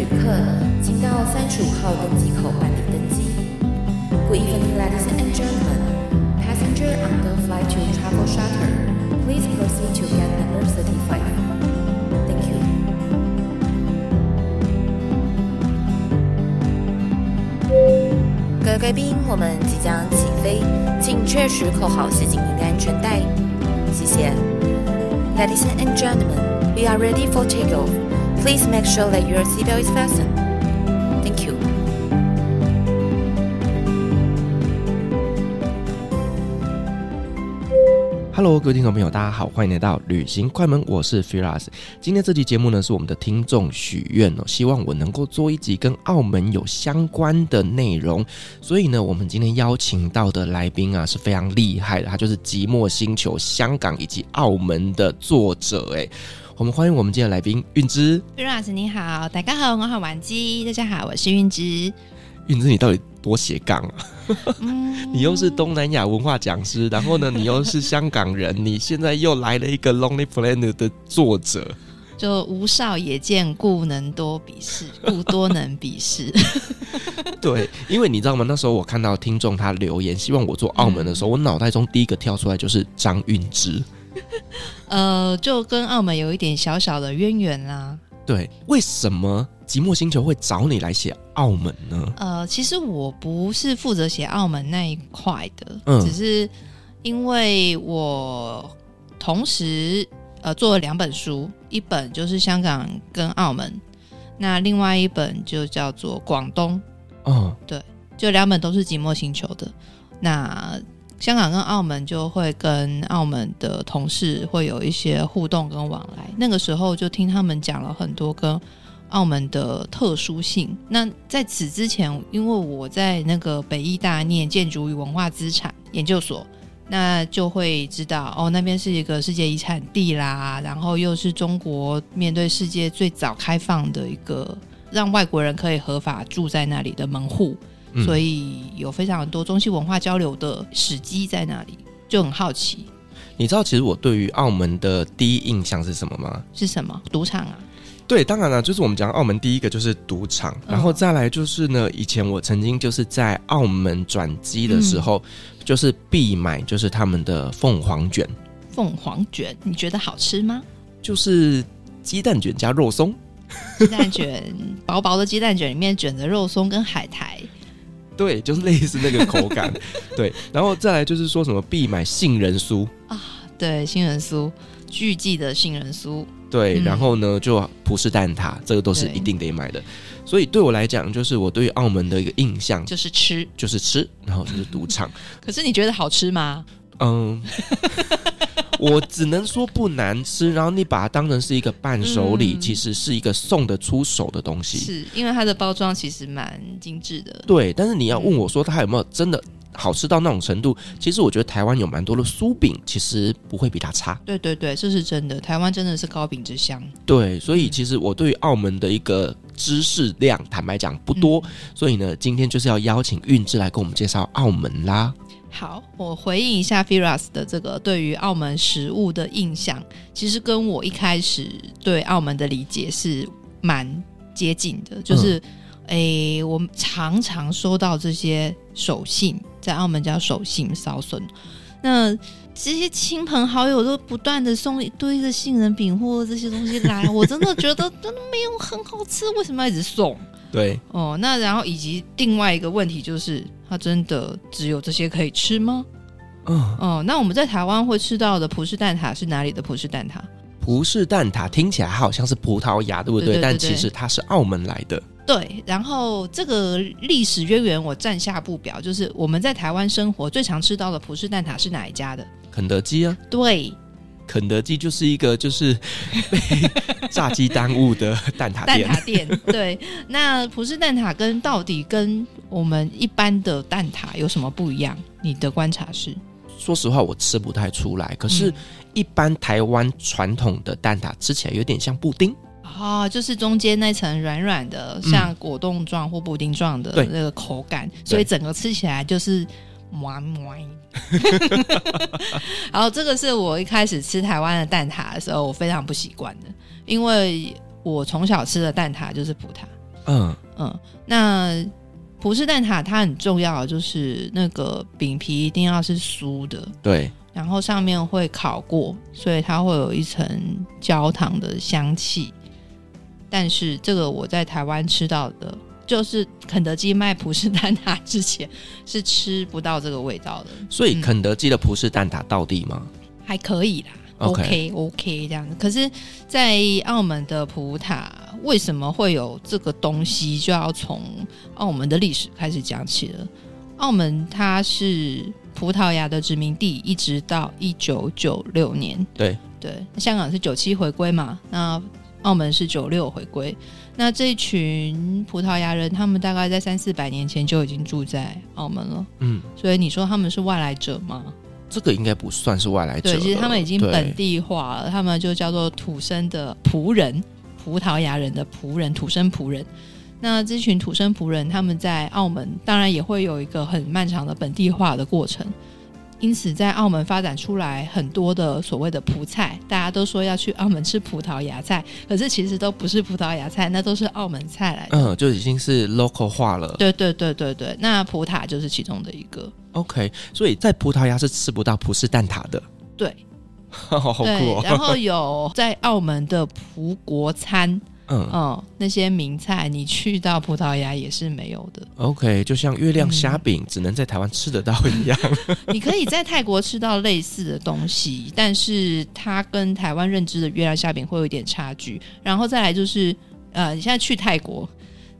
旅客，请到三十五号登机口办理登机。Good evening, ladies and gentlemen. Passenger on the flight to Travel Charter, please proceed to gate number thirty-five. Thank you. 各位贵宾，我们即将起飞，请确实扣好系紧您的安全带。谢谢。Ladies and gentlemen, we are ready for takeoff. Please make sure that your seatbelt is fastened. Thank you. Hello，各位听众朋友，大家好，欢迎来到旅行快门，我是 Firas。今天这期节目呢，是我们的听众许愿哦，希望我能够做一集跟澳门有相关的内容。所以呢，我们今天邀请到的来宾啊，是非常厉害的，他就是《寂寞星球》香港以及澳门的作者。哎，我们欢迎我们今天的来宾韵之。Firas 你好，大家好，我好玩机，大家好，我是韵之。韵之，你到底多斜杠啊？你又是东南亚文化讲师，然后呢，你又是香港人，你现在又来了一个 Lonely Planet 的作者，就无少也见，故能多鄙视，故多能鄙视。对，因为你知道吗？那时候我看到听众他留言，希望我做澳门的时候，嗯、我脑袋中第一个跳出来就是张韵之。呃，就跟澳门有一点小小的渊源啦。对，为什么寂寞星球会找你来写澳门呢？呃，其实我不是负责写澳门那一块的，嗯，只是因为我同时呃做了两本书，一本就是香港跟澳门，那另外一本就叫做广东，嗯，对，就两本都是寂寞星球的，那。香港跟澳门就会跟澳门的同事会有一些互动跟往来，那个时候就听他们讲了很多跟澳门的特殊性。那在此之前，因为我在那个北艺大念建筑与文化资产研究所，那就会知道哦，那边是一个世界遗产地啦，然后又是中国面对世界最早开放的一个让外国人可以合法住在那里的门户。所以有非常多中西文化交流的史迹在那里，就很好奇。你知道，其实我对于澳门的第一印象是什么吗？是什么？赌场啊？对，当然了，就是我们讲澳门第一个就是赌场，然后再来就是呢，以前我曾经就是在澳门转机的时候，嗯、就是必买就是他们的凤凰卷。凤凰卷，你觉得好吃吗？就是鸡蛋卷加肉松。鸡蛋卷，薄薄的鸡蛋卷里面卷着肉松跟海苔。对，就是类似那个口感，对，然后再来就是说什么必买杏仁酥啊，对，杏仁酥，巨记的杏仁酥，对，嗯、然后呢就葡式蛋挞，这个都是一定得买的，所以对我来讲，就是我对于澳门的一个印象就是吃，就是吃，然后就是赌场。可是你觉得好吃吗？嗯。我只能说不难吃，然后你把它当成是一个伴手礼，嗯、其实是一个送得出手的东西。是因为它的包装其实蛮精致的。对，但是你要问我说它有没有真的好吃到那种程度？嗯、其实我觉得台湾有蛮多的酥饼，其实不会比它差。对对对，这是真的。台湾真的是糕饼之乡。对，所以其实我对于澳门的一个知识量，坦白讲不多。嗯、所以呢，今天就是要邀请韵之来跟我们介绍澳门啦。好，我回应一下 Firas 的这个对于澳门食物的印象，其实跟我一开始对澳门的理解是蛮接近的。就是，诶、我常常收到这些手信，在澳门叫手信烧笋，那这些亲朋好友都不断的送一堆的杏仁饼或这些东西来，我真的觉得真的没有很好吃，为什么要一直送？对，哦，那然后以及另外一个问题就是，它真的只有这些可以吃吗？嗯，哦，那我们在台湾会吃到的葡式蛋挞是哪里的葡式蛋挞？葡式蛋挞听起来好像是葡萄牙，对不对？对对对对，但其实它是澳门来的。对，然后这个历史渊源我暂下不表，就是我们在台湾生活最常吃到的葡式蛋挞是哪一家的？肯德基啊。对。肯德基就是一个就是被 炸鸡耽误的蛋挞店。蛋挞店对，那葡式蛋挞跟到底跟我们一般的蛋挞有什么不一样？你的观察是？说实话，我吃不太出来。可是，一般台湾传统的蛋挞吃起来有点像布丁啊、哦，就是中间那层软软的，像果冻状或布丁状的那个口感，嗯、所以整个吃起来就是。哇哇！然后这个是我一开始吃台湾的蛋挞的时候，我非常不习惯的，因为我从小吃的蛋挞就是葡挞，嗯嗯，那葡式蛋挞它很重要，就是那个饼皮一定要是酥的，对，然后上面会烤过，所以它会有一层焦糖的香气。但是这个我在台湾吃到的，就是肯德基卖葡式蛋挞之前是吃不到这个味道的。所以肯德基的葡式蛋挞到底吗？嗯，还可以啦。OK OK 这样子，可是，在澳门的葡挞为什么会有这个东西？就要从澳门的历史开始讲起了。澳门它是葡萄牙的殖民地，一直到一九九六年。对对，香港是九七回归嘛，那澳门是九六回归。那这群葡萄牙人，他们大概在三四百年前就已经住在澳门了。嗯，所以你说他们是外来者吗？这个应该不算是外来者。对，其实他们已经本地化了，他们就叫做土生的仆人，葡萄牙人的仆人，土生仆人。那这群土生仆人，他们在澳门当然也会有一个很漫长的本地化的过程。因此，在澳门发展出来很多的所谓的葡菜，大家都说要去澳门吃葡萄牙菜，可是其实都不是葡萄牙菜，那都是澳门菜来的。嗯，就已经是 local 化了。对对对对对，那葡挞就是其中的一个。OK，所以在葡萄牙是吃不到葡式蛋挞的。对，好酷哦。然后有在澳门的葡国餐。嗯嗯，那些名菜你去到葡萄牙也是没有的。OK，就像月亮虾饼、嗯、只能在台湾吃得到一样。你可以在泰国吃到类似的东西，但是它跟台湾认知的月亮虾饼会有一点差距。然后再来就是，呃，你现在去泰国，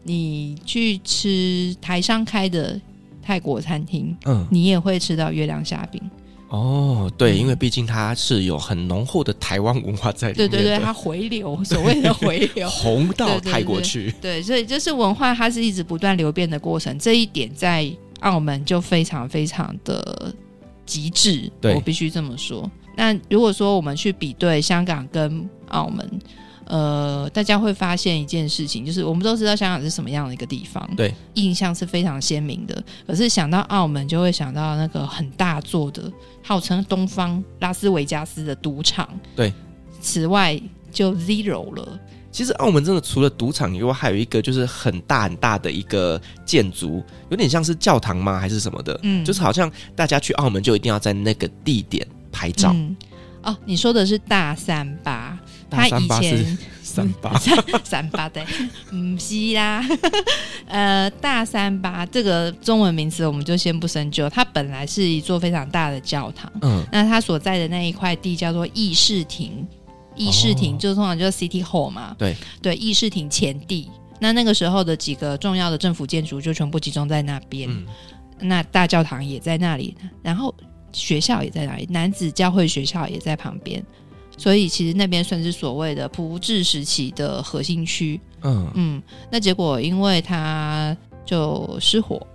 你去吃台商开的泰国餐厅，嗯，你也会吃到月亮虾饼。哦，对，因为毕竟它是有很浓厚的台湾文化在里面。对对对，它回流，所谓的回流，红到泰国去。对，所以就是文化，它是一直不断流变的过程。这一点在澳门就非常非常的极致，对，我必须这么说。那如果说我们去比对香港跟澳门。呃，大家会发现一件事情，就是我们都知道香港是什么样的一个地方，对，印象是非常鲜明的。可是想到澳门，就会想到那个很大座的，号称东方拉斯维加斯的赌场，对。此外就 zero 了。其实澳门真的除了赌场以外，还有一个就是很大很大的一个建筑，有点像是教堂吗？还是什么的？嗯，就是好像大家去澳门就一定要在那个地点拍照。嗯、哦，你说的是大三巴。他以前三八。三八对，嗯，是啦，呃，大三八这个中文名词我们就先不深究。它本来是一座非常大的教堂，嗯，那它所在的那一块地叫做议事亭，议事亭就通常就是 City Hall 嘛，对。对，议事亭前地。那那个时候的几个重要的政府建筑就全部集中在那边，嗯，那大教堂也在那里，然后学校也在那里，男子教会学校也在旁边。所以其实那边算是所谓的普治时期的核心区，嗯嗯，那结果因为它就失火。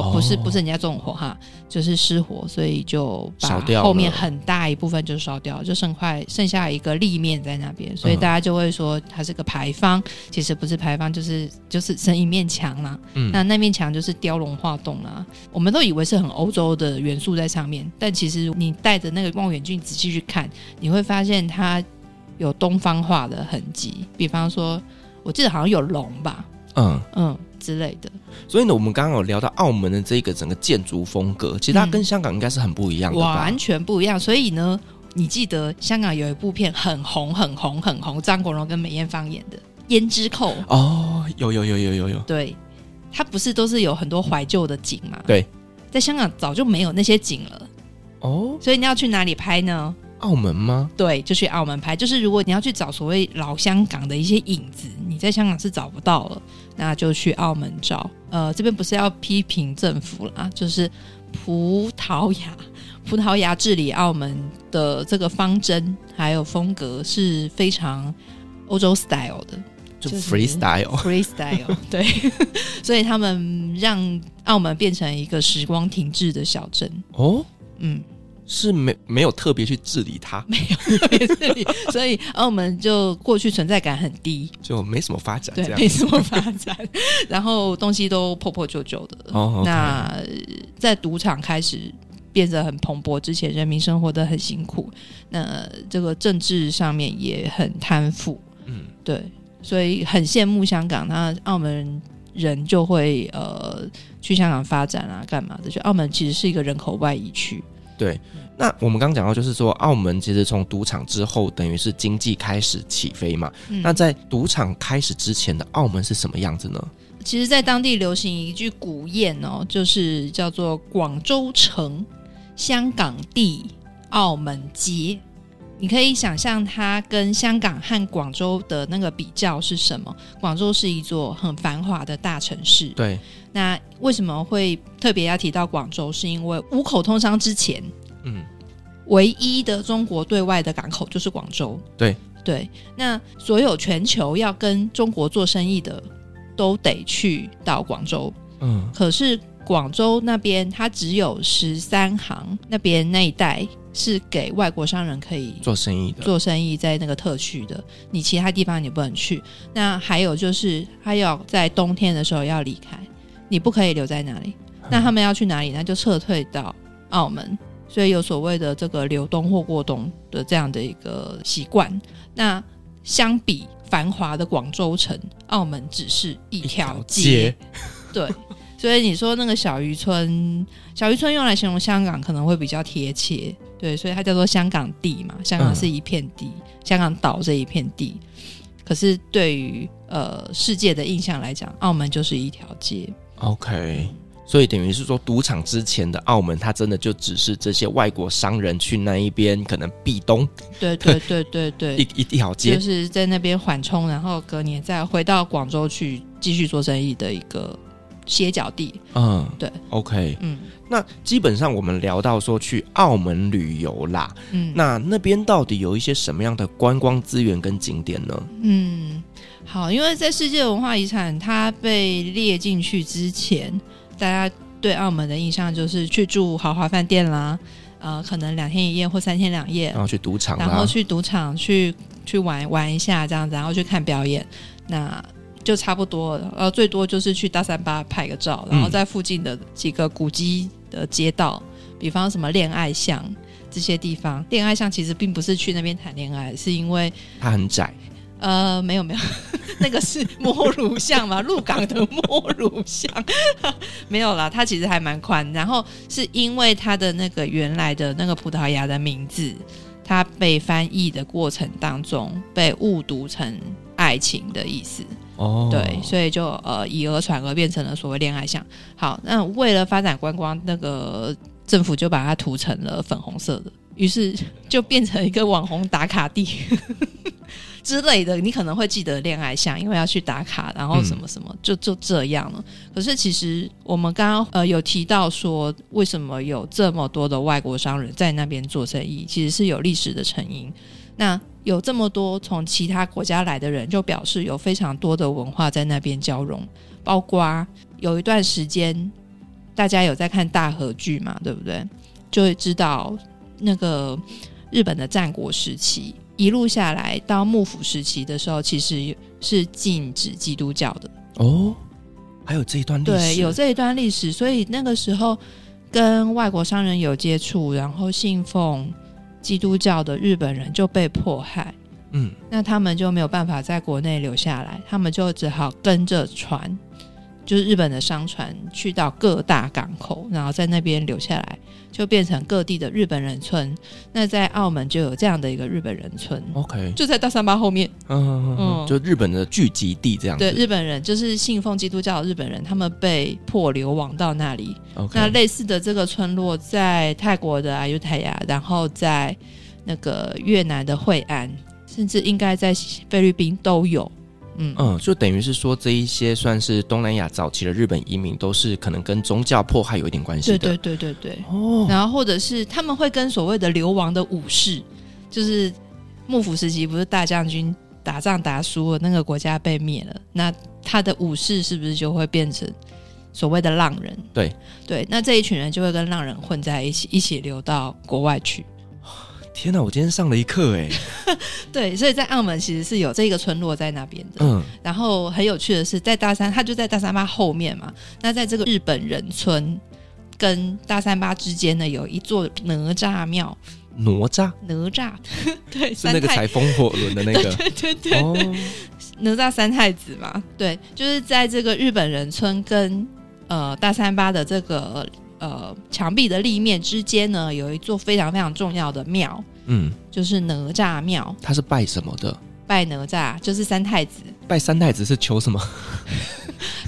哦，不是，不是人家纵火哈，就是失火，所以就把后面很大一部分就烧掉，就剩块剩下一个立面在那边，所以大家就会说它是个牌坊，其实不是牌坊，就是就是剩一面墙啦。嗯，那那面墙就是雕龙画栋啦，我们都以为是很欧洲的元素在上面，但其实你带着那个望远镜仔细去看，你会发现它有东方化的痕迹，比方说，我记得好像有龙吧。嗯。嗯之类的，所以呢，我们刚刚有聊到澳门的这个整个建筑风格，其实它跟香港应该是很不一样的，完全不一样。所以呢，你记得香港有一部片很红、很红、很红，张国荣跟梅艳芳演的《胭脂扣》哦，有有有有有有，对，它不是都是有很多怀旧的景嘛？对，在香港早就没有那些景了哦，所以你要去哪里拍呢？澳门吗？对，就去澳门拍。就是如果你要去找所谓老香港的一些影子，你在香港是找不到了，那就去澳门找。呃，这边不是要批评政府啦，就是葡萄牙，葡萄牙治理澳门的这个方针还有风格是非常欧洲 style 的，就 freestyle，freestyle，对，所以他们让澳门变成一个时光停滞的小镇。哦，嗯。是没没有特别去治理它，没有特别治理，所以澳门就过去存在感很低，就没什么发展，对，没什么发展，然后东西都破破旧旧的。那在赌场开始变得很蓬勃之前，人民生活得很辛苦，那这个政治上面也很贪腐，嗯，对。所以很羡慕香港，那澳门人就会呃去香港发展啊，干嘛的？就澳门其实是一个人口外移区。对，那我们刚刚讲到，就是说澳门其实从赌场之后，等于是经济开始起飞嘛。嗯、那在赌场开始之前的澳门是什么样子呢？其实，在当地流行一句古谚哦，就是叫做“广州城，香港地，澳门街”。你可以想象它跟香港和广州的那个比较是什么？广州是一座很繁华的大城市。对。那为什么会特别要提到广州？是因为五口通商之前，嗯，唯一的中国对外的港口就是广州。对对。那所有全球要跟中国做生意的，都得去到广州。嗯。可是广州那边它只有十三行，那边那一带。是给外国商人可以做生意的，做生意在那个特区的，你其他地方你不能去。那还有就是，他要在冬天的时候要离开，你不可以留在那里。那他们要去哪里？那就撤退到澳门。所以有所谓的这个留冬或过冬的这样的一个习惯。那相比繁华的广州城，澳门只是一条街，街对。所以你说那个小渔村，小渔村用来形容香港可能会比较贴切，对，所以它叫做香港地嘛，香港是一片地，嗯、香港岛这一片地。可是对于呃世界的印象来讲，澳门就是一条街。OK，所以等于是说，赌场之前的澳门，它真的就只是这些外国商人去那一边可能避冬。对对对对对，一一条街就是在那边缓冲，然后隔年再回到广州去继续做生意的一个。歇脚地，嗯，对，OK，嗯，那基本上我们聊到说去澳门旅游啦，嗯，那那边到底有一些什么样的观光资源跟景点呢？嗯，好，因为在世界文化遗产它被列进去之前，大家对澳门的印象就是去住豪华饭店啦，呃，可能两天一夜或三天两夜，然后去赌场，然后去赌场去去玩玩一下这样子，然后去看表演，那。就差不多了，呃，最多就是去大三巴拍个照，然后在附近的几个古迹的街道，嗯、比方什么恋爱巷这些地方。恋爱巷其实并不是去那边谈恋爱，是因为它很窄。呃，没有没有，那个是摸乳巷嘛，鹿港的摸乳巷没有啦，它其实还蛮宽。然后是因为它的那个原来的那个葡萄牙的名字，它被翻译的过程当中被误读成爱情的意思。哦，对，所以就呃以讹传讹变成了所谓恋爱巷。好，那为了发展观光，那个政府就把它涂成了粉红色的，于是 就变成一个网红打卡地 之类的。你可能会记得恋爱巷，因为要去打卡，然后什么什么，就就这样了。可是其实我们刚刚呃有提到说，为什么有这么多的外国商人在那边做生意，其实是有历史的成因。那有这么多从其他国家来的人，就表示有非常多的文化在那边交融。包括有一段时间，大家有在看大和剧嘛，对不对？就会知道那个日本的战国时期一路下来到幕府时期的时候，其实是禁止基督教的哦。还有这一段历史，对，有这一段历史，所以那个时候跟外国商人有接触，然后信奉。基督教的日本人就被迫害，嗯，那他们就没有办法在国内留下来，他们就只好跟着船，就是日本的商船去到各大港口，然后在那边留下来，就变成各地的日本人村。那在澳门就有这样的一个日本人村，OK，就在大三巴后面，嗯嗯嗯，就日本的聚集地这样子。对，日本人就是信奉基督教的日本人，他们被迫流亡到那里。Okay. 那类似的这个村落在泰国的阿尤泰亚，然后在那个越南的惠安，甚至应该在菲律宾都有。嗯嗯，就等于是说，这一些算是东南亚早期的日本移民，都是可能跟宗教迫害有一点关系的。对对对对对。哦。然后或者是他们会跟所谓的流亡的武士，就是幕府时期不是大将军打仗打输了，那个国家被灭了，那他的武士是不是就会变成所谓的浪人？对对，那这一群人就会跟浪人混在一起，一起流到国外去。天哪！我今天上了一课哎。对，所以在澳门其实是有这个村落在那边的。嗯，然后很有趣的是，在大三，他就在大三巴后面嘛。那在这个日本人村跟大三巴之间呢，有一座哪吒庙。哪吒，哪吒，对，是那个踩风火轮的那个，对对对哪吒三太子嘛，对，就是在这个日本人村跟呃大三巴的这个呃墙壁的立面之间呢，有一座非常非常重要的庙，嗯，就是哪吒庙。他是拜什么的？拜哪吒，就是三太子。拜三太子是求什么？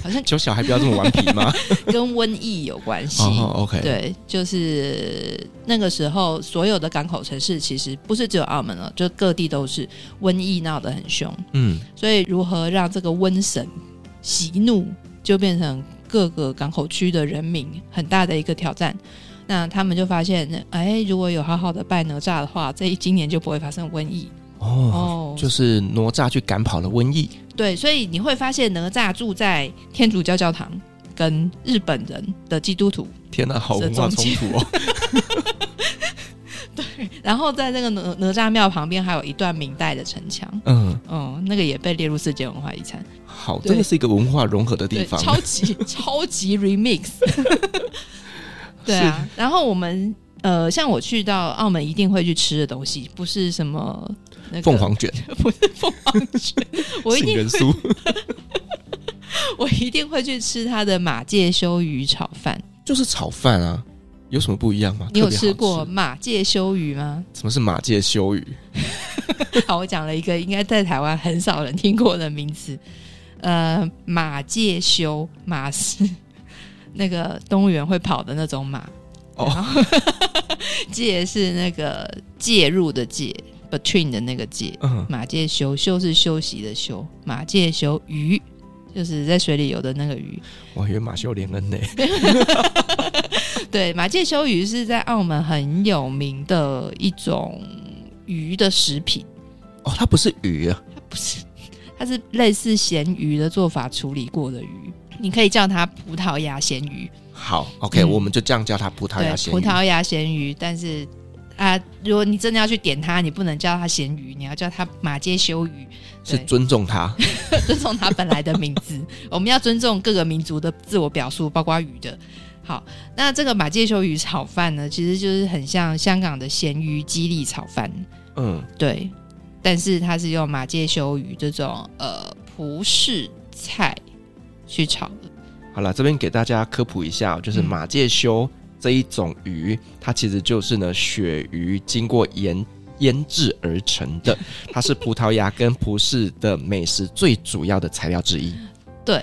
好像求小孩不要这么顽皮吗？跟瘟疫有关系。Oh, OK，对，就是那个时候，所有的港口城市其实不是只有澳门了，就各地都是瘟疫闹得很凶。嗯，所以如何让这个瘟神息怒，就变成各个港口区的人民很大的一个挑战。那他们就发现，哎，如果有好好的拜哪吒的话，这一今年就不会发生瘟疫。哦，就是哪吒去赶跑了瘟疫。对，所以你会发现哪吒住在天主教教堂，跟日本人的基督徒。天哪，好文化冲突哦。对，然后在那个哪哪吒庙旁边还有一段明代的城墙。嗯嗯，那个也被列入世界文化遗产。好，真的是一个文化融合的地方，超级 超级 remix。对啊，然后我们呃，像我去到澳门一定会去吃的东西，不是什么。凤凰卷 不是凤凰卷，我一定人酥我一定会去吃他的马介休鱼炒饭，就是炒饭啊，有什么不一样吗？你有吃过马介休鱼吗？什么是马介休鱼？好，我讲了一个应该在台湾很少人听过的名词，呃，马介休马是 那个动物园会跑的那种马哦，介是那个介入的介。Between 的那个介，嗯、马介休休是休息的休，马介休鱼就是在水里游的那个鱼。我以为马修连恩呢。对，马介休鱼是在澳门很有名的一种鱼的食品。哦，它不是鱼啊，它不是，它是类似咸鱼的做法处理过的鱼。你可以叫它葡萄牙咸鱼。好，OK，嗯、我们就这样叫它葡萄牙咸鱼。葡萄牙咸鱼，但是。啊，如果你真的要去点它，你不能叫它咸鱼，你要叫它马介休鱼，是尊重它，尊重它本来的名字。我们要尊重各个民族的自我表述，包括鱼的。好，那这个马介休鱼炒饭呢，其实就是很像香港的咸鱼鸡粒炒饭。嗯，对，但是它是用马介休鱼这种呃葡式菜去炒的。好了，这边给大家科普一下，就是马介休。嗯这一种鱼，它其实就是呢鳕鱼经过盐腌制而成的，它是葡萄牙跟葡式的美食最主要的材料之一。对，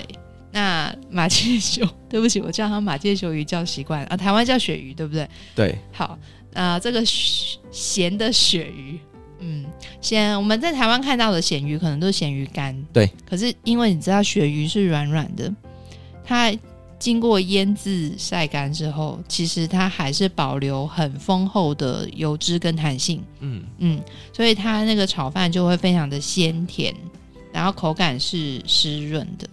那马介休，对不起，我叫他马介休鱼叫习惯啊，台湾叫鳕鱼，对不对？对。好，那这个咸的鳕鱼，嗯，咸我们在台湾看到的咸鱼可能都是咸鱼干，对。可是因为你知道鳕鱼是软软的，它。经过腌制晒干之后，其实它还是保留很丰厚的油脂跟弹性。嗯嗯，所以它那个炒饭就会非常的鲜甜，然后口感是湿润的。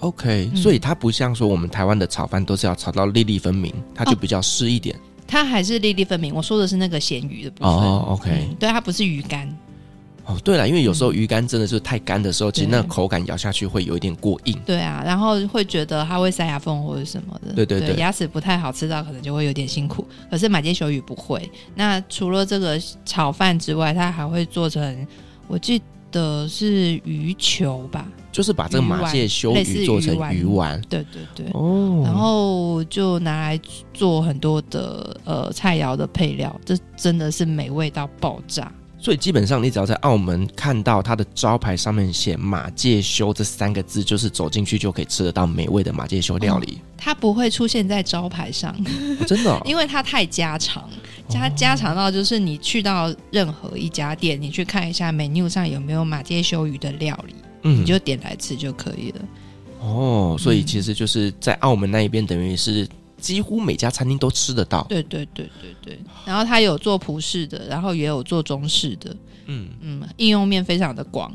OK，、嗯、所以它不像说我们台湾的炒饭都是要炒到粒粒分明，它就比较湿一点、哦。它还是粒粒分明。我说的是那个咸鱼的部分。哦，OK，、嗯、对，它不是鱼干。哦，对了，因为有时候鱼干真的是太干的时候，嗯、其实那个口感咬下去会有一点过硬。对啊，然后会觉得它会塞牙缝或者什么的。对对对，对，牙齿不太好吃到，可能就会有点辛苦。可是马介休鱼不会。那除了这个炒饭之外，它还会做成，我记得是鱼球吧？就是把这个马介休鱼做成鱼丸。对对对。哦。然后就拿来做很多的呃菜肴的配料，这真的是美味到爆炸。所以基本上，你只要在澳门看到它的招牌上面写“马介休”这三个字，就是走进去就可以吃得到美味的马介休料理。哦，它不会出现在招牌上，哦、真的、哦，因为它太家常，家家常到就是你去到任何一家店，你去看一下 menu 上有没有马介休鱼的料理，嗯，你就点来吃就可以了。哦，所以其实就是在澳门那一边，等于是。几乎每家餐厅都吃得到。对对对对对。然后他有做葡式的，然后也有做中式的。嗯嗯，应用面非常的广。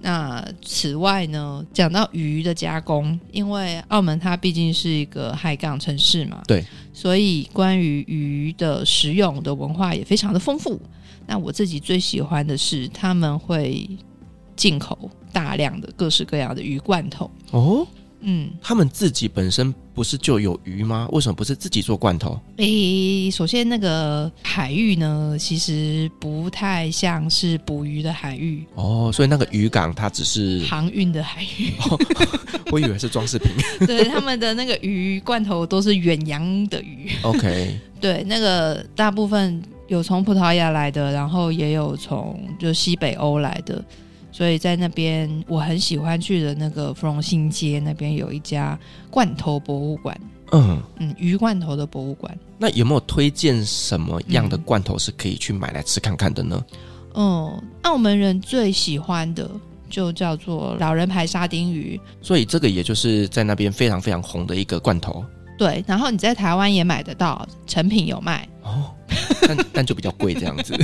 那此外呢，讲到鱼的加工，因为澳门它毕竟是一个海港城市嘛，对，所以关于鱼的食用的文化也非常的丰富。那我自己最喜欢的是他们会进口大量的各式各样的鱼罐头。哦。嗯，他们自己本身不是就有鱼吗？为什么不是自己做罐头？诶、欸，首先那个海域呢，其实不太像是捕鱼的海域哦，所以那个渔港它只是航运的海域。哦，我以为是装饰品。对，他们的那个鱼罐头都是远洋的鱼。OK，对，那个大部分有从葡萄牙来的，然后也有从就西北欧来的。所以在那边，我很喜欢去的那个芙蓉新街那边有一家罐头博物馆。嗯嗯，鱼罐头的博物馆。那有没有推荐什么样的罐头是可以去买来吃看看的呢？嗯，澳门人最喜欢的就叫做老人牌沙丁鱼。所以这个也就是在那边非常非常红的一个罐头。对，然后你在台湾也买得到，成品有卖哦，但 但就比较贵这样子。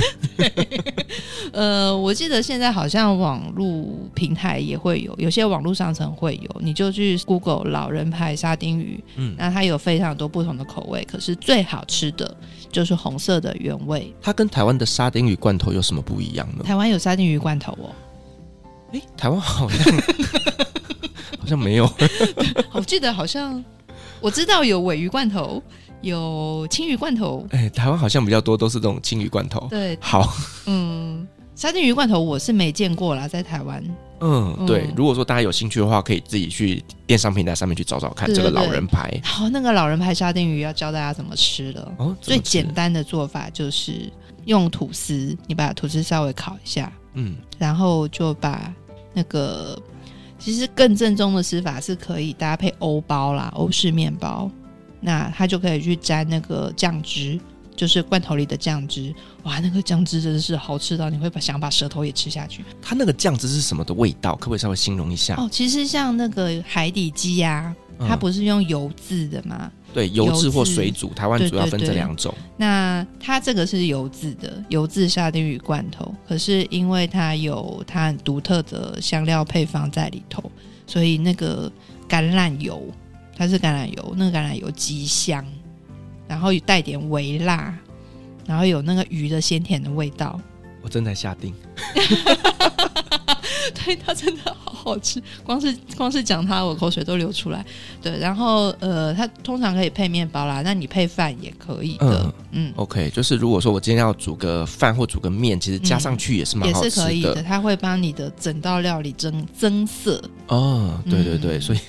呃，我记得现在好像网络平台也会有，有些网络商城会有，你就去 Google 老人牌沙丁鱼，嗯，那它有非常多不同的口味，可是最好吃的就是红色的原味。它跟台湾的沙丁鱼罐头有什么不一样呢？台湾有沙丁鱼罐头哦，诶，台湾好像 好像没有，我记得好像。我知道有尾鱼罐头，有青鱼罐头。哎、欸，台湾好像比较多都是这种青鱼罐头。对，好，嗯，沙丁鱼罐头我是没见过啦，在台湾。嗯，对。如果说大家有兴趣的话，可以自己去电商平台上面去找找看这个老人牌。好，那个老人牌沙丁鱼要教大家怎么吃了。哦，最简单的做法就是用吐司，你把吐司稍微烤一下，嗯，然后就把那个。其实更正宗的吃法是可以搭配欧包啦，欧式面包，那它就可以去沾那个酱汁，就是罐头里的酱汁。哇，那个酱汁真的是好吃到你会把想把舌头也吃下去。它那个酱汁是什么的味道？可不可以稍微形容一下？哦，其实像那个海底鸡呀、啊，它不是用油渍的吗？嗯对，油渍或水煮，台湾主要分这两种。那它这个是油渍的，油渍沙丁鱼罐头。可是因为它有它很独特的香料配方在里头，所以那个橄榄油，它是橄榄油，那个橄榄油极香，然后带点微辣，然后有那个鱼的鲜甜的味道。我正在下定。对，它真的好好吃，光是光是讲它，我口水都流出来。对，然后呃，它通常可以配面包啦，那你配饭也可以的。嗯，嗯，OK，就是如果说我今天要煮个饭或煮个面，其实加上去也是蛮好吃的。也是可以的，它会帮你的整道料理增增色。哦，对对对，嗯、所以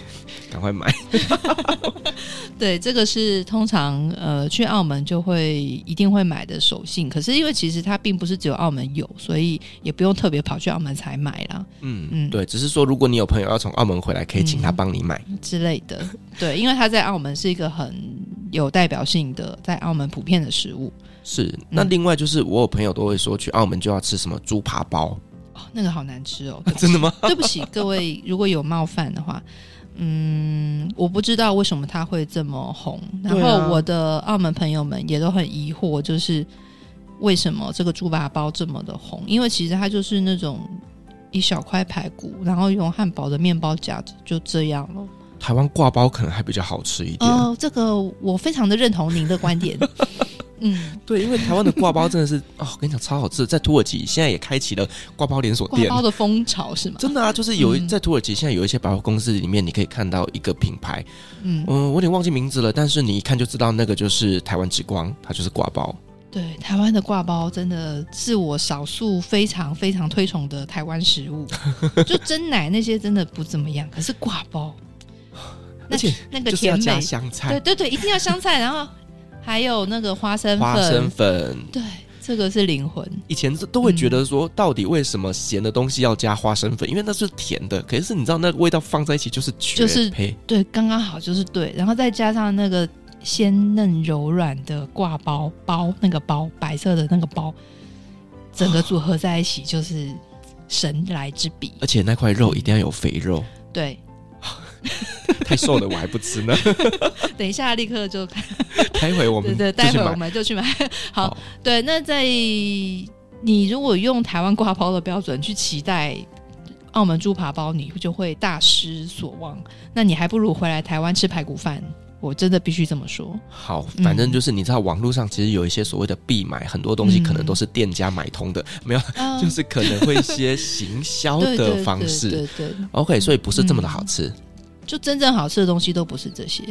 赶快买。对，这个是通常呃去澳门就会一定会买的手信。可是因为其实它并不是只有澳门有，所以也不用特别跑去澳门才买啦。嗯嗯，对，只是说如果你有朋友要从澳门回来，可以请他帮你买、嗯、之类的。对，因为他在澳门是一个很有代表性的，在澳门普遍的食物。是。那另外就是我有朋友都会说去澳门就要吃什么猪扒包哦，那个好难吃哦。真的吗？对不起各位，如果有冒犯的话。嗯，我不知道为什么它会这么红。然后我的澳门朋友们也都很疑惑，就是为什么这个猪扒包这么的红？因为其实它就是那种一小块排骨，然后用汉堡的面包夹着，就这样了。台湾挂包可能还比较好吃一点。哦、呃，这个我非常的认同您的观点。嗯，对，因为台湾的挂包真的是哦，我跟你讲超好吃，在土耳其现在也开启了挂包连锁店，挂包的风潮是吗？真的啊，就是有在土耳其现在有一些百货公司里面，你可以看到一个品牌，嗯嗯，我有点忘记名字了，但是你一看就知道那个就是台湾之光，它就是挂包。对，台湾的挂包真的是我少数非常非常推崇的台湾食物，就真奶那些真的不怎么样，可是挂包，而且那个甜美香菜，对对对，一定要香菜，然后。还有那个花生粉，花生粉，对，这个是灵魂。以前都会觉得说，到底为什么咸的东西要加花生粉？嗯、因为那是甜的。可是你知道，那个味道放在一起就是绝配，就是对，刚刚好就是对。然后再加上那个鲜嫩柔软的挂包包，那个包白色的那个包，整个组合在一起就是神来之笔。而且那块肉一定要有肥肉，对。太瘦了，我还不吃呢。等一下，立刻就开。待会我们对，待会我们就去买。好，好对。那在你如果用台湾挂包的标准去期待澳门猪扒包，你就会大失所望。那你还不如回来台湾吃排骨饭。我真的必须这么说。好，反正就是你知道，网络上其实有一些所谓的必买，很多东西可能都是店家买通的，嗯、没有，就是可能会一些行销的方式。对对，对，对，对，对，OK，所以不是这么的好吃。就真正好吃的东西都不是这些。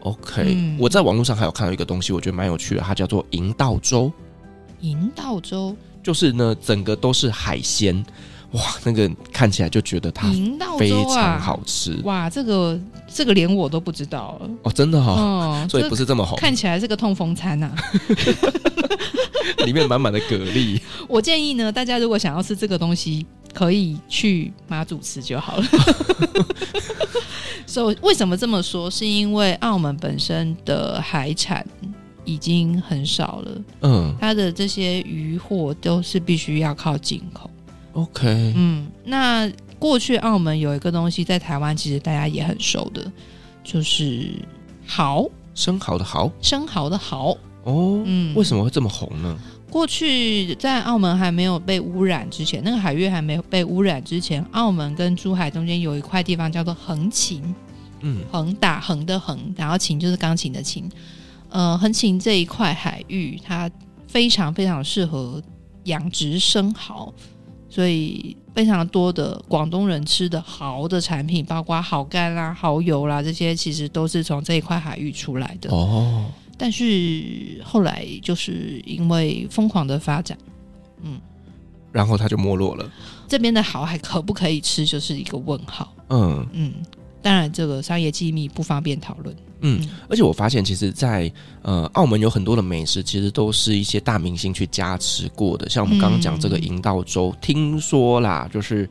OK，、嗯、我在网络上还有看到一个东西，我觉得蛮有趣的，它叫做银道粥。银道粥就是呢，整个都是海鲜。哇，那个看起来就觉得它非常好吃。啊、哇，这个这个连我都不知道了哦，真的哈、哦，所以不是这么红。看起来是个痛风餐呐、啊，里面满满的蛤蜊。我建议呢，大家如果想要吃这个东西，可以去马祖吃就好了。所以为什么这么说？是因为澳门本身的海产已经很少了，嗯，它的这些渔获都是必须要靠进口。OK，嗯，那过去澳门有一个东西在台湾其实大家也很熟的，就是蚝，生蚝的蚝，生蚝的蚝。哦，嗯，为什么会这么红呢？过去在澳门还没有被污染之前，那个海域还没有被污染之前，澳门跟珠海中间有一块地方叫做横琴，嗯，横打横的横，然后琴就是钢琴的琴。呃，横琴这一块海域，它非常非常适合养殖生蚝。所以非常多的广东人吃的蚝的产品，包括蚝干啦、蚝油啦，这些其实都是从这一块海域出来的。哦，但是后来就是因为疯狂的发展，嗯，然后它就没落了。这边的好还可不可以吃，就是一个问号。嗯嗯，当然这个商业机密不方便讨论。嗯，而且我发现，其实在，在呃澳门有很多的美食，其实都是一些大明星去加持过的。像我们刚刚讲这个银道粥，嗯、听说啦，就是。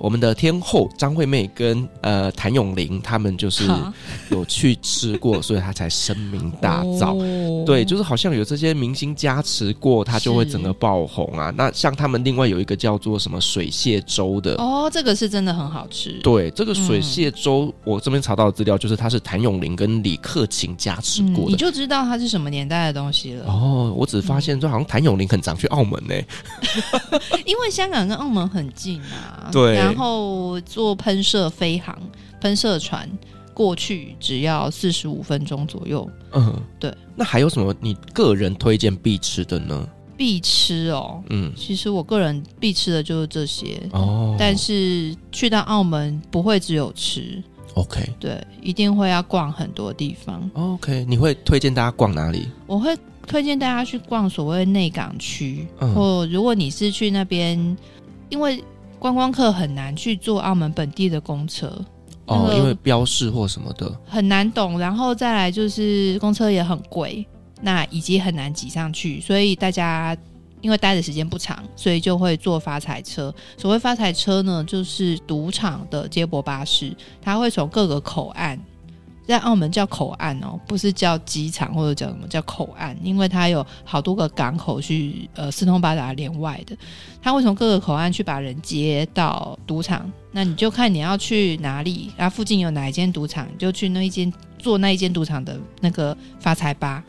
我们的天后张惠妹跟呃谭咏麟他们就是有去吃过，所以他才声名大噪。哦、对，就是好像有这些明星加持过，他就会整个爆红啊。那像他们另外有一个叫做什么水蟹粥的哦，这个是真的很好吃。对，这个水蟹粥，嗯、我这边查到的资料就是它是谭咏麟跟李克勤加持过的，嗯，你就知道它是什么年代的东西了。哦，我只发现就好像谭咏麟很常去澳门呢，欸，因为香港跟澳门很近啊。对。然后坐喷射飞航、喷射船过去，只要四十五分钟左右。嗯，对。那还有什么你个人推荐必吃的呢？必吃哦，嗯，其实我个人必吃的就是这些哦。但是去到澳门不会只有吃，OK？对，一定会要逛很多地方，OK？你会推荐大家逛哪里？我会推荐大家去逛所谓内港区，嗯、或如果你是去那边，因为。观光客很难去坐澳门本地的公车哦，因为标示或什么的很难懂，然后再来就是公车也很贵，那以及很难挤上去，所以大家因为待的时间不长，所以就会坐发财车。所谓发财车呢，就是赌场的接驳巴士，它会从各个口岸。在澳门叫口岸哦，不是叫机场或者叫什么叫口岸，因为它有好多个港口去呃四通八达连外的，它会从各个口岸去把人接到赌场，那你就看你要去哪里，然后附近有哪一间赌场，你就去那一间做那一间赌场的那个发财吧。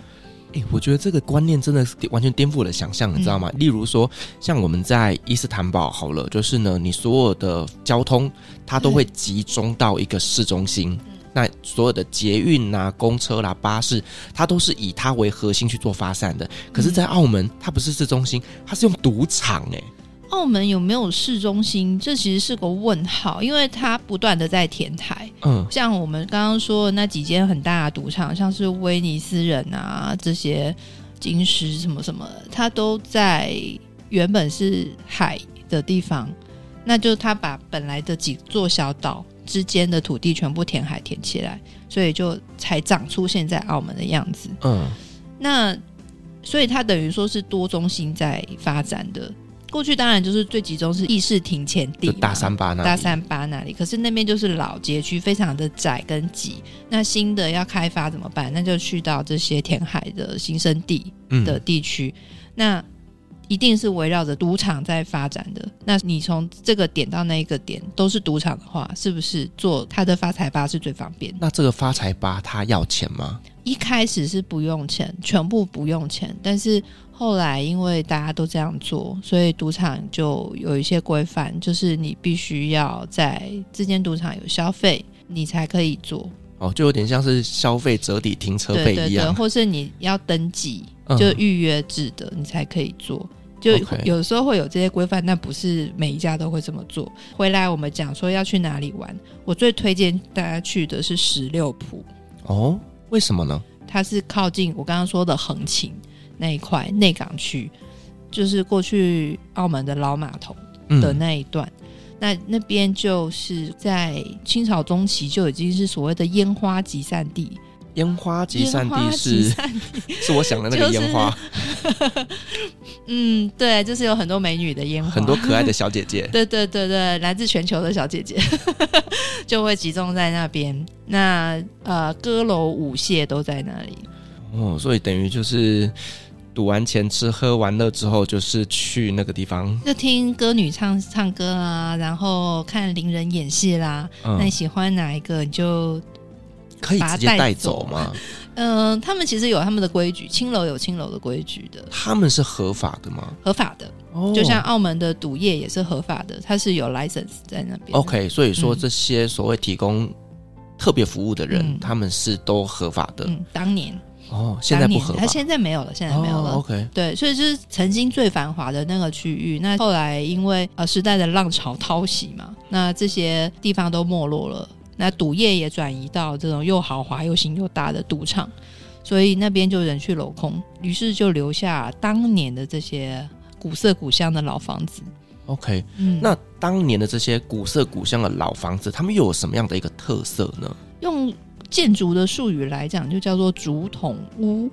我觉得这个观念真的是完全颠覆我的想象，你知道吗？嗯、例如说，像我们在伊斯坦堡好了，就是呢，你所有的交通它都会集中到一个市中心。嗯那所有的捷运啊、公车啦、啊、巴士，它都是以它为核心去做发散的。可是，在澳门，它不是市中心，它是用赌场诶、欸。澳门有没有市中心？这其实是个问号，因为它不断的在填台。嗯，像我们刚刚说的那几间很大的赌场，像是威尼斯人啊这些金狮什么什么，它都在原本是海的地方，那就是他把本来的几座小岛。之间的土地全部填海填起来，所以就才长出现在澳门的样子。嗯，那所以它等于说是多中心在发展的。过去当然就是最集中是议事亭前地，大三巴那里，大三巴那里。可是那边就是老街区，非常的窄跟挤。那新的要开发怎么办？那就去到这些填海的新生地的地区。嗯、那一定是围绕着赌场在发展的。那你从这个点到那一个点都是赌场的话，是不是做他的发财吧是最方便？那这个发财吧他要钱吗？一开始是不用钱，全部不用钱。但是后来因为大家都这样做，所以赌场就有一些规范，就是你必须要在这间赌场有消费，你才可以做。哦，就有点像是消费折抵停车费一样，对对对，或是你要登记，就预约制的，嗯、你才可以坐。就有时候会有这些规范，但不是每一家都会这么做。回来我们讲说要去哪里玩，我最推荐大家去的是十六铺。哦，为什么呢？它是靠近我刚刚说的横琴那一块内港区，就是过去澳门的老码头的那一段。嗯、那那边就是在清朝中期就已经是所谓的烟花集散地。烟花集散地是 是我想的那个烟花，就是，嗯，对，就是有很多美女的烟花，很多可爱的小姐姐，对对对对，来自全球的小姐姐 就会集中在那边。那呃，歌楼舞榭都在那里。哦，所以等于就是赌完钱、吃喝玩乐之后，就是去那个地方，就听歌女唱唱歌啊，然后看伶人演戏啦。嗯、那你喜欢哪一个，你就。可以直接带走吗？嗯、呃，他们其实有他们的规矩，青楼有青楼的规矩的。他们是合法的吗？合法的，哦、就像澳门的赌业也是合法的，它是有 license 在那边。OK，所以说这些所谓提供特别服务的人，嗯、他们是都合法的。嗯，当年哦，现在不合法，他现在没有了，现在没有了。哦、OK，对，所以就是曾经最繁华的那个区域，那后来因为呃时代的浪潮淘洗嘛，那这些地方都没落了。那赌业也转移到这种又豪华又新又大的赌场，所以那边就人去楼空，于是就留下当年的这些古色古香的老房子。OK，嗯，那当年的这些古色古香的老房子，他们又有什么样的一个特色呢？用建筑的术语来讲，就叫做竹筒屋。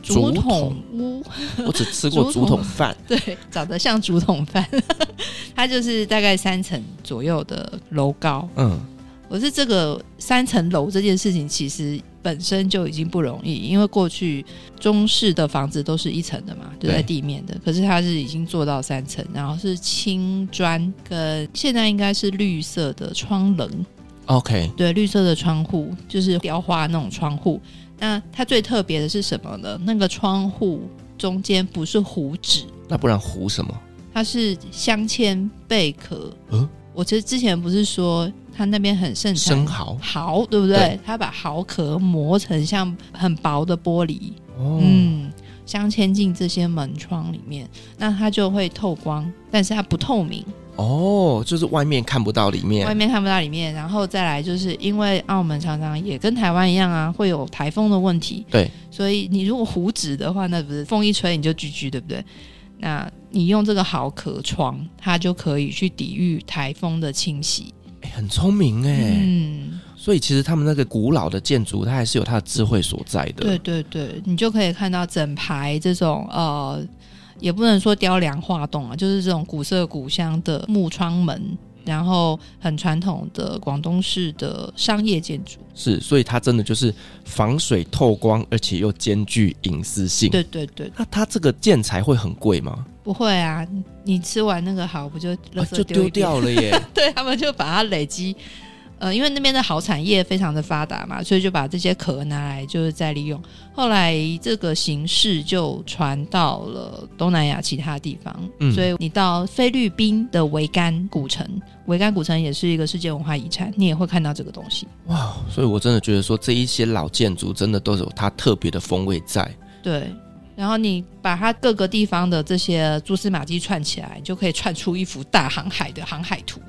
竹筒屋，我只吃 过竹筒饭，对，长得像竹筒饭，它就是大概三层左右的楼高，嗯。可是这个三层楼这件事情，其实本身就已经不容易，因为过去中式的房子都是一层的嘛，就在地面的。可是它是已经做到三层，然后是青砖跟现在应该是绿色的窗棱。OK，对，绿色的窗户就是雕花那种窗户。那它最特别的是什么呢？那个窗户中间不是糊纸，那不然糊什么？它是镶嵌贝壳。嗯，我其实之前不是说。他那边很盛产生蚝，蚝对不对？对，他把蚝壳磨成像很薄的玻璃，哦、嗯，镶嵌进这些门窗里面，那它就会透光，但是它不透明。哦，就是外面看不到里面，外面看不到里面。然后再来，就是因为澳门常常也跟台湾一样啊，会有台风的问题。对，所以你如果糊纸的话，那不是风一吹你就焗焗，对不对？那你用这个蚝壳窗，它就可以去抵御台风的侵袭。很聪明哎，嗯，所以其实他们那个古老的建筑，它还是有它的智慧所在的。对对对，你就可以看到整排这种呃，也不能说雕梁画栋啊，就是这种古色古香的木窗门，然后很传统的广东式的商业建筑。是，所以它真的就是防水透光，而且又兼具隐私性。对对对，那它这个建材会很贵吗？不会啊，你吃完那个好不就就丢掉了耶？对，他们就把它累积，呃，因为那边的好产业非常的发达嘛，所以就把这些壳拿来就是再利用。后来这个形式就传到了东南亚其他地方，嗯、所以你到菲律宾的维甘古城，维甘古城也是一个世界文化遗产，你也会看到这个东西。哇，所以我真的觉得说这一些老建筑真的都有它特别的风味在。对。然后你把它各个地方的这些蛛丝马迹串起来，就可以串出一幅大航海的航海图。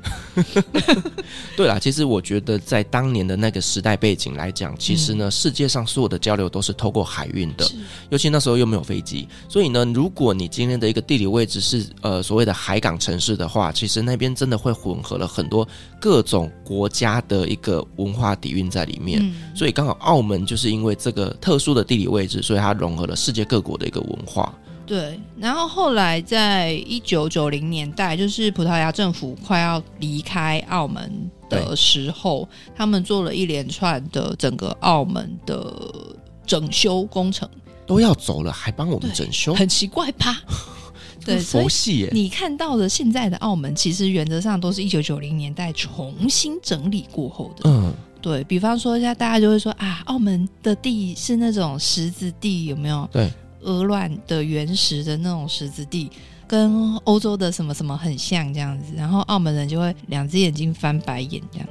对啦，其实我觉得在当年的那个时代背景来讲，其实呢，嗯、世界上所有的交流都是透过海运的，尤其那时候又没有飞机，所以呢，如果你今天的一个地理位置是呃所谓的海港城市的话，其实那边真的会混合了很多各种国家的一个文化底蕴在里面。嗯、所以刚好澳门就是因为这个特殊的地理位置，所以它融合了世界各国的一个文化，对。然后后来在一九九零年代，就是葡萄牙政府快要离开澳门的时候，他们做了一连串的整个澳门的整修工程。都要走了，还帮我们整修，很奇怪吧？对，佛系耶。你看到的现在的澳门，其实原则上都是一九九零年代重新整理过后的。嗯，对，比方说，一下大家就会说啊，澳门的地是那种石子地，有没有？对。鹅卵的原石的那种石子地，跟欧洲的什么什么很像这样子，然后澳门人就会两只眼睛翻白眼，这样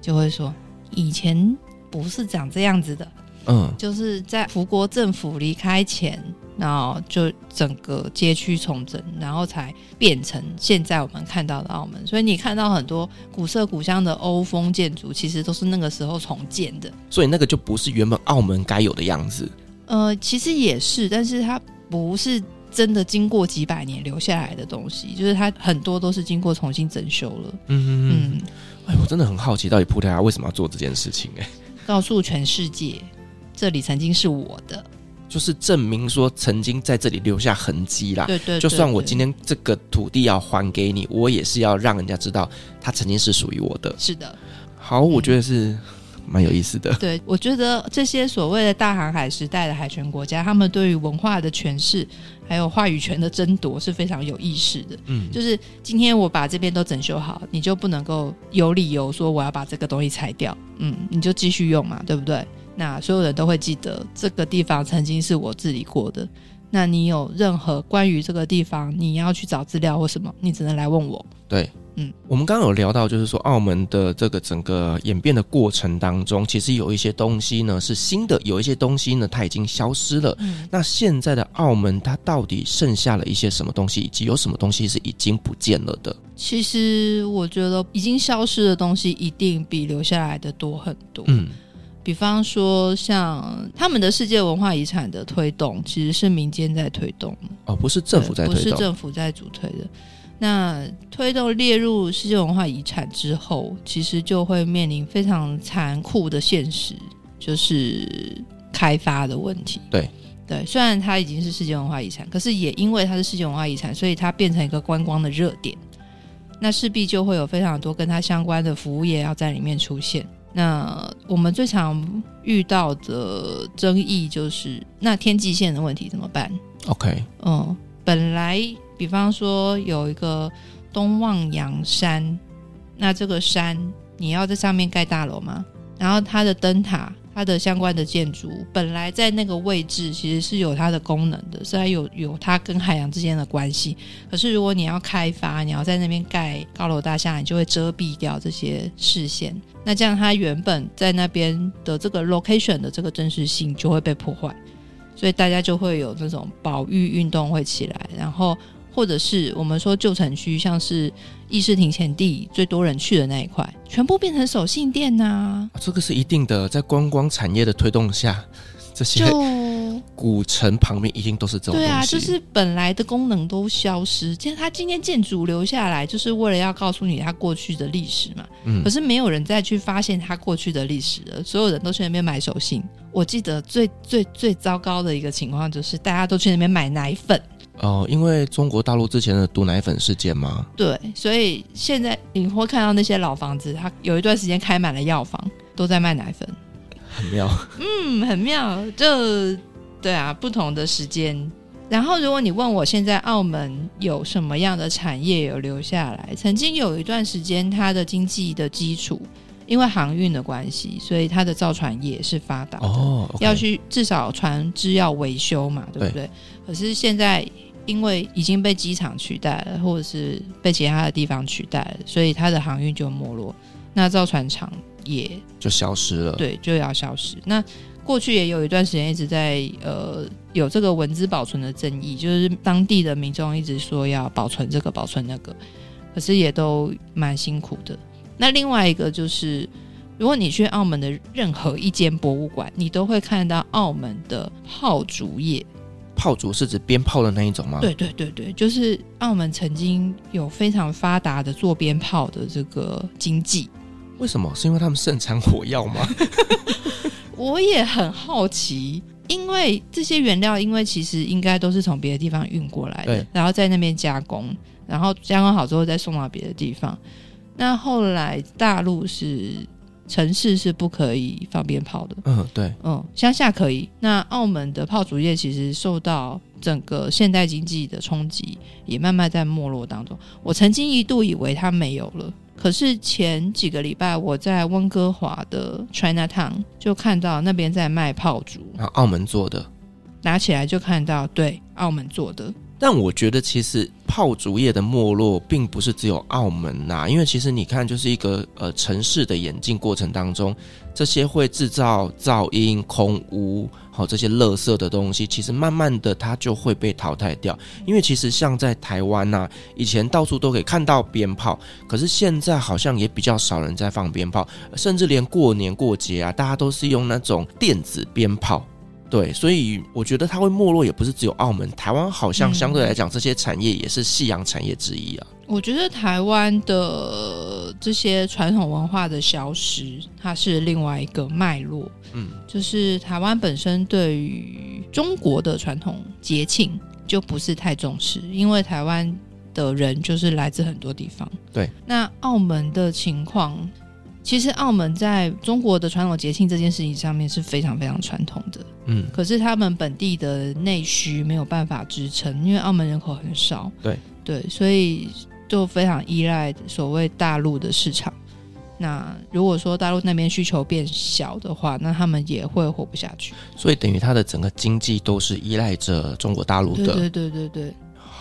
就会说以前不是长这样子的，嗯，就是在福国政府离开前然后就整个街区重整，然后才变成现在我们看到的澳门。所以你看到很多古色古香的欧风建筑，其实都是那个时候重建的。所以那个就不是原本澳门该有的样子。呃，其实也是，但是它不是真的经过几百年留下来的东西，就是它很多都是经过重新整修了。嗯嗯嗯。哎，我真的很好奇，到底葡萄牙为什么要做这件事情？哎，告诉全世界，这里曾经是我的。就是证明说曾经在这里留下痕迹啦。对对，对，对，就算我今天这个土地要还给你，我也是要让人家知道它曾经是属于我的。是的。好，我觉得是蛮有意思的。嗯、对，我觉得这些所谓的大航海时代的海权国家，他们对于文化的诠释还有话语权的争夺是非常有意识的。嗯，就是今天我把这边都整修好，你就不能够有理由说我要把这个东西拆掉。嗯，你就继续用嘛，对不对？那所有人都会记得这个地方曾经是我治理过的。那你有任何关于这个地方，你要去找资料或什么，你只能来问我。对，嗯，我们刚刚有聊到，就是说澳门的这个整个演变的过程当中，其实有一些东西呢是新的，有一些东西呢它已经消失了。嗯，那现在的澳门它到底剩下了一些什么东西，以及有什么东西是已经不见了的？其实我觉得已经消失的东西一定比留下来的多很多。嗯。比方说，像他们的世界文化遗产的推动，其实是民间在推动哦，不是政府在推动，不是政府在主推的。那推动列入世界文化遗产之后，其实就会面临非常残酷的现实，就是开发的问题。对对，虽然它已经是世界文化遗产，可是也因为它是世界文化遗产，所以它变成一个观光的热点。那势必就会有非常多跟它相关的服务业要在里面出现。那我们最常遇到的争议就是，那天际线的问题怎么办？OK，嗯，本来比方说有一个东望洋山，那这个山你要在上面盖大楼吗？然后它的灯塔。它的相关的建筑本来在那个位置其实是有它的功能的，虽然有有它跟海洋之间的关系。可是如果你要开发，你要在那边盖高楼大厦，你就会遮蔽掉这些视线。那这样它原本在那边的这个 location 的这个真实性就会被破坏，所以大家就会有那种保育运动会起来，然后。或者是我们说旧城区，像是议事亭前地最多人去的那一块，全部变成手信店呐、啊。这个是一定的，在观光产业的推动下，这些古城旁边一定都是这种。对啊，就是本来的功能都消失。其实它今天建筑留下来，就是为了要告诉你它过去的历史嘛。嗯。可是没有人再去发现它过去的历史了，所有人都去那边买手信。我记得最最最糟糕的一个情况就是，大家都去那边买奶粉。哦，因为中国大陆之前的毒奶粉事件吗？对，所以现在你会看到那些老房子，它有一段时间开满了药房，都在卖奶粉，很妙。嗯，很妙。就对啊，不同的时间。然后，如果你问我现在澳门有什么样的产业有留下来，曾经有一段时间，它的经济的基础。因为航运的关系，所以它的造船业是发达的。哦，okay、要去至少船只要维修嘛，对不对？对。可是现在因为已经被机场取代了，或者是被其他的地方取代了，所以它的航运就没落。那造船厂也就消失了。对，就要消失。那过去也有一段时间一直在呃有这个文字保存的争议，就是当地的民众一直说要保存这个保存那个，可是也都蛮辛苦的。那另外一个就是，如果你去澳门的任何一间博物馆，你都会看到澳门的炮竹业。炮竹是指鞭炮的那一种吗？对对对对，就是澳门曾经有非常发达的做鞭炮的这个经济。为什么？是因为他们盛产火药吗？我也很好奇，因为这些原料，因为其实应该都是从别的地方运过来的，然后在那边加工，然后加工好之后再送到别的地方。那后来大陆是城市是不可以放鞭炮的，嗯，对，嗯，乡下可以。那澳门的炮竹业其实受到整个现代经济的冲击，也慢慢在没落当中。我曾经一度以为它没有了，可是前几个礼拜我在温哥华的 China Town 就看到那边在卖炮竹，啊，澳门做的，拿起来就看到，对，澳门做的。但我觉得其实炮竹业的没落，并不是只有澳门呐、因为其实你看，就是一个呃城市的演进过程当中，这些会制造噪音、空污，好这些垃圾的东西，其实慢慢的它就会被淘汰掉。因为其实像在台湾呐、以前到处都可以看到鞭炮，可是现在好像也比较少人在放鞭炮，甚至连过年过节啊，大家都是用那种电子鞭炮。对，所以我觉得它会没落，也不是只有澳门，台湾好像相对来讲，这些产业也是夕阳产业之一啊。我觉得台湾的这些传统文化的消失，它是另外一个脉络。嗯，就是台湾本身对于中国的传统节庆就不是太重视，因为台湾的人就是来自很多地方。对，那澳门的情况。其实澳门在中国的传统节庆这件事情上面是非常非常传统的，嗯，可是他们本地的内需没有办法支撑，因为澳门人口很少，对对，所以就非常依赖所谓大陆的市场。那如果说大陆那边需求变小的话，那他们也会活不下去。所以等于他的整个经济都是依赖着中国大陆的，对对对对对。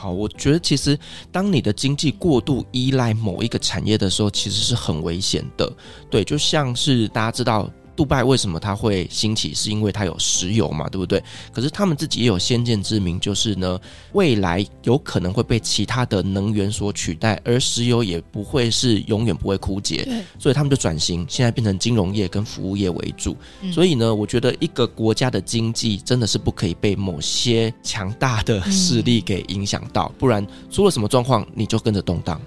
好，我觉得其实当你的经济过度依赖某一个产业的时候，其实是很危险的。对，就像是大家知道。杜拜为什么它会兴起？是因为它有石油嘛，对不对？可是他们自己也有先见之明，就是呢，未来有可能会被其他的能源所取代，而石油也不会是永远不会枯竭，所以他们就转型，现在变成金融业跟服务业为主。所以呢，我觉得一个国家的经济真的是不可以被某些强大的势力给影响到，不然出了什么状况，你就跟着动荡。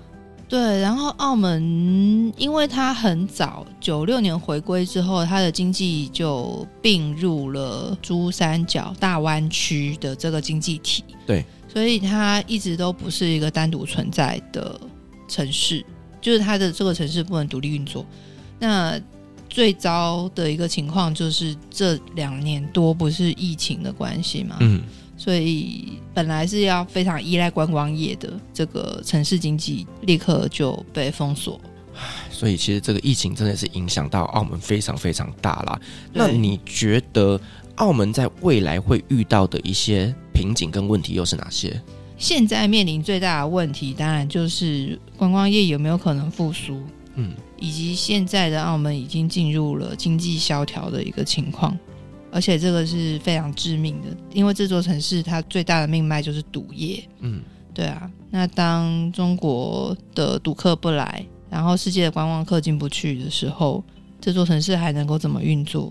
对，然后澳门因为它很早九六年回归之后，它的经济就并入了珠三角大湾区的这个经济体。对，所以它一直都不是一个单独存在的城市，就是它的这个城市不能独立运作。那最糟的一个情况就是这两年多不是疫情的关系嘛？嗯。所以本来是要非常依赖观光业的这个城市经济，立刻就被封锁。所以其实这个疫情真的是影响到澳门非常非常大啦。那你觉得澳门在未来会遇到的一些瓶颈跟问题又是哪些？现在面临最大的问题，当然就是观光业有没有可能复苏？嗯，以及现在的澳门已经进入了经济萧条的一个情况。而且这个是非常致命的，因为这座城市它最大的命脉就是赌业。嗯，对啊。那当中国的赌客不来，然后世界的观光客进不去的时候，这座城市还能够怎么运作？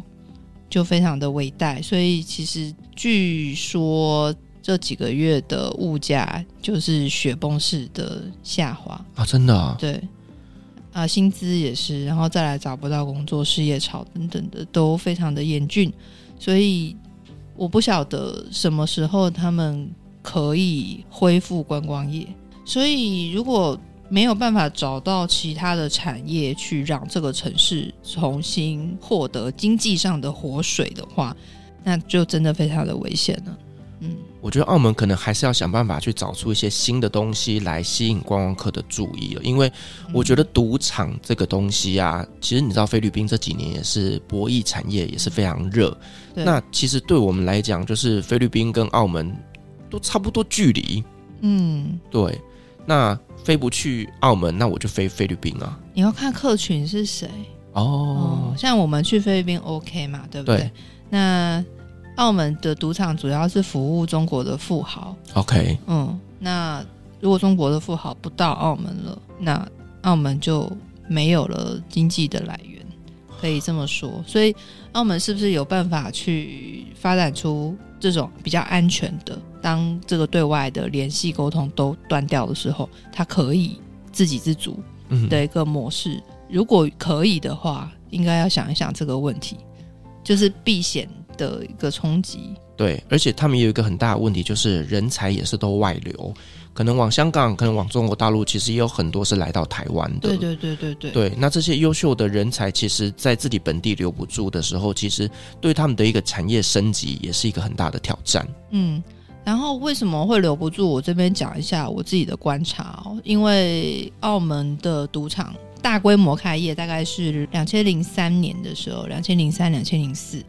就非常的危殆。所以其实据说这几个月的物价就是雪崩式的下滑啊！真的啊？对。啊，薪资也是，然后再来找不到工作，失业潮等等的都非常的严峻。所以我不晓得什么时候他们可以恢复观光业。所以如果没有办法找到其他的产业去让这个城市重新获得经济上的活水的话，那就真的非常的危险了。嗯，我觉得澳门可能还是要想办法去找出一些新的东西来吸引观光客的注意了，因为我觉得赌场这个东西啊，其实你知道菲律宾这几年也是博弈产业也是非常热。那其实对我们来讲，就是菲律宾跟澳门都差不多距离。嗯，对。那飞不去澳门，那我就飞菲律宾啊。你要看客群是谁哦，像我们去菲律宾 OK 嘛，对不对？对。那澳门的赌场主要是服务中国的富豪。OK，嗯，那如果中国的富豪不到澳门了，那澳门就没有了经济的来源，可以这么说。所以，澳门是不是有办法去发展出这种比较安全的，当这个对外的联系沟通都断掉的时候，它可以自给自足的一个模式？嗯、如果可以的话，应该要想一想这个问题，就是避险。的一个冲击，对，而且他们也有一个很大的问题，就是人才也是都外流，可能往香港，可能往中国大陆，其实也有很多是来到台湾的。对对对对对。对，那这些优秀的人才，其实在自己本地留不住的时候，其实对他们的一个产业升级也是一个很大的挑战。嗯，然后为什么会留不住？我这边讲一下我自己的观察哦，因为澳门的赌场大规模开业大概是两千零三年的时候，两千零三、两千零四。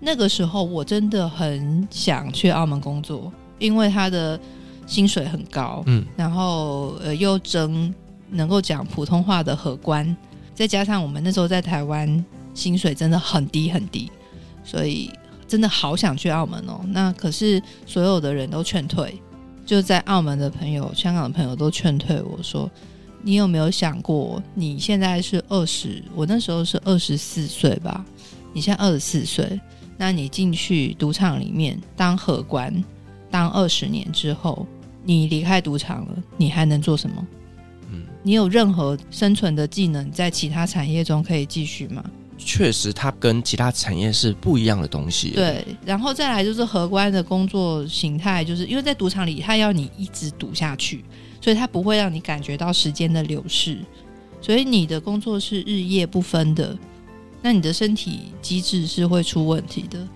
那个时候我真的很想去澳门工作，因为他的薪水很高，嗯，然后呃又争能够讲普通话的荷官，再加上我们那时候在台湾薪水真的很低很低，所以真的好想去澳门哦。那可是所有的人都劝退，就在澳门的朋友、香港的朋友都劝退我说：“你有没有想过，你现在是二十，我那时候是二十四岁吧？你现在二十四岁，那你进去赌场里面当荷官，当二十年之后。”你离开赌场了，你还能做什么？嗯，你有任何生存的技能在其他产业中可以继续吗？确实，它跟其他产业是不一样的东西。对，然后再来就是荷官的工作形态，就是因为在赌场里，他要你一直赌下去，所以他不会让你感觉到时间的流逝，所以你的工作是日夜不分的，那你的身体机制是会出问题的。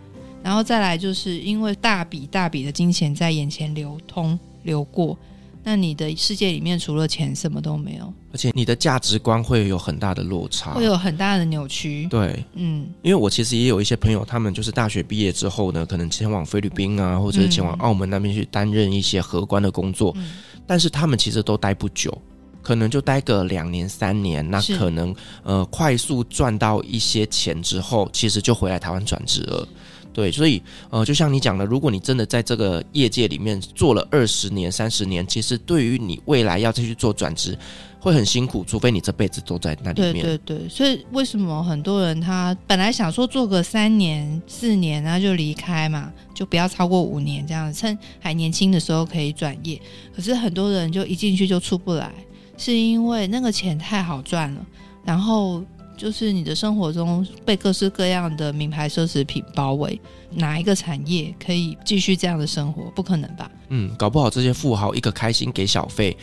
然后再来就是因为大笔大笔的金钱在眼前流通。流过，那你的世界里面除了钱什么都没有，而且你的价值观会有很大的落差，会有很大的扭曲。对，嗯，因为我其实也有一些朋友，他们就是大学毕业之后呢，可能前往菲律宾啊，或者是前往澳门那边去担任一些荷官的工作，嗯，但是他们其实都待不久，可能就待个两年三年，那可能呃快速赚到一些钱之后，其实就回来台湾转职了。对，所以呃，就像你讲的，如果你真的在这个业界里面做了二十年、三十年，其实对于你未来要再去做转职，会很辛苦，除非你这辈子都在那里面。对对对，所以为什么很多人他本来想说做个三年、四年，然后就离开嘛，就不要超过五年这样，趁还年轻的时候可以转业。可是很多人就一进去就出不来，是因为那个钱太好赚了，然后。就是你的生活中被各式各样的名牌奢侈品包围，哪一个产业可以继续这样的生活？不可能吧？嗯，搞不好这些富豪一个开心给小费，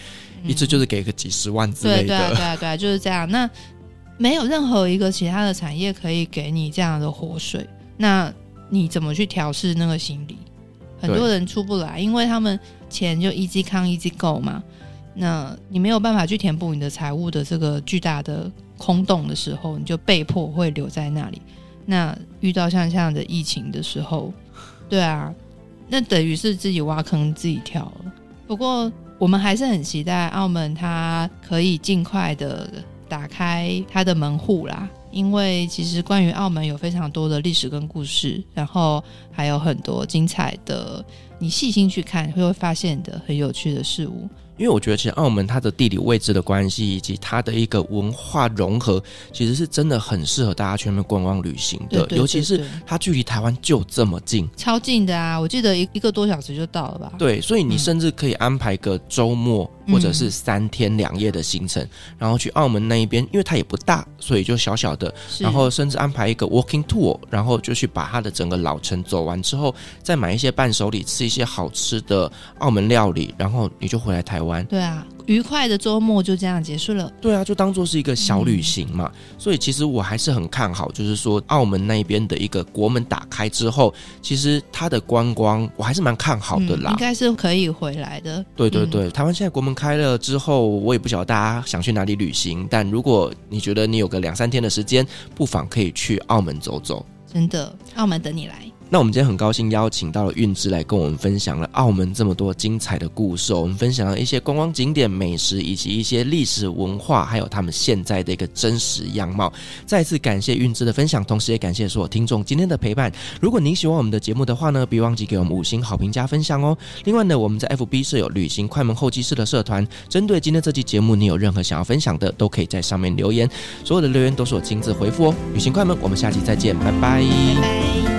嗯、一次就是给个几十万之类的。对对啊，对啊，对啊，就是这样。那没有任何一个其他的产业可以给你这样的活水，那你怎么去调试那个心理？很多人出不来，因为他们钱就 easy come easy go 嘛。那你没有办法去填补你的财务的这个巨大的。空洞的时候，你就被迫会留在那里。那遇到像这样的疫情的时候，对啊，那等于是自己挖坑自己跳了。不过，我们还是很期待澳门它可以尽快的打开它的门户啦。因为其实关于澳门有非常多的历史跟故事，然后还有很多精彩的，你细心去看会会发现的很有趣的事物。因为我觉得，其实澳门它的地理位置的关系，以及它的一个文化融合，其实是真的很适合大家去那边观光旅行的。对对对对，尤其是它距离台湾就这么近，超近的啊！我记得一一个多小时就到了吧？对，所以你甚至可以安排个周末。或者是三天两夜的行程，嗯，然后去澳门那一边，因为它也不大，所以就小小的，然后甚至安排一个 walking tour，然后就去把它的整个老城走完之后，再买一些伴手礼，吃一些好吃的澳门料理，然后你就回来台湾。对啊。愉快的周末就这样结束了。对啊，就当做是一个小旅行嘛。嗯。所以其实我还是很看好，就是说澳门那边的一个国门打开之后，其实它的观光我还是蛮看好的啦。嗯，应该是可以回来的。对对对，嗯，台湾现在国门开了之后，我也不晓得大家想去哪里旅行，但如果你觉得你有个两三天的时间，不妨可以去澳门走走。真的，澳门等你来。那我们今天很高兴邀请到了韵之来跟我们分享了澳门这么多精彩的故事。我们分享了一些观光景点、美食，以及一些历史文化，还有他们现在的一个真实样貌。再次感谢韵之的分享，同时也感谢所有听众今天的陪伴。如果您喜欢我们的节目的话呢，别忘记给我们五星好评加分享哦。另外呢，我们在 FB 设有旅行快门候机室的社团，针对今天这期节目，你有任何想要分享的，都可以在上面留言，所有的留言都是我亲自回复哦。旅行快门，我们下期再见，拜拜。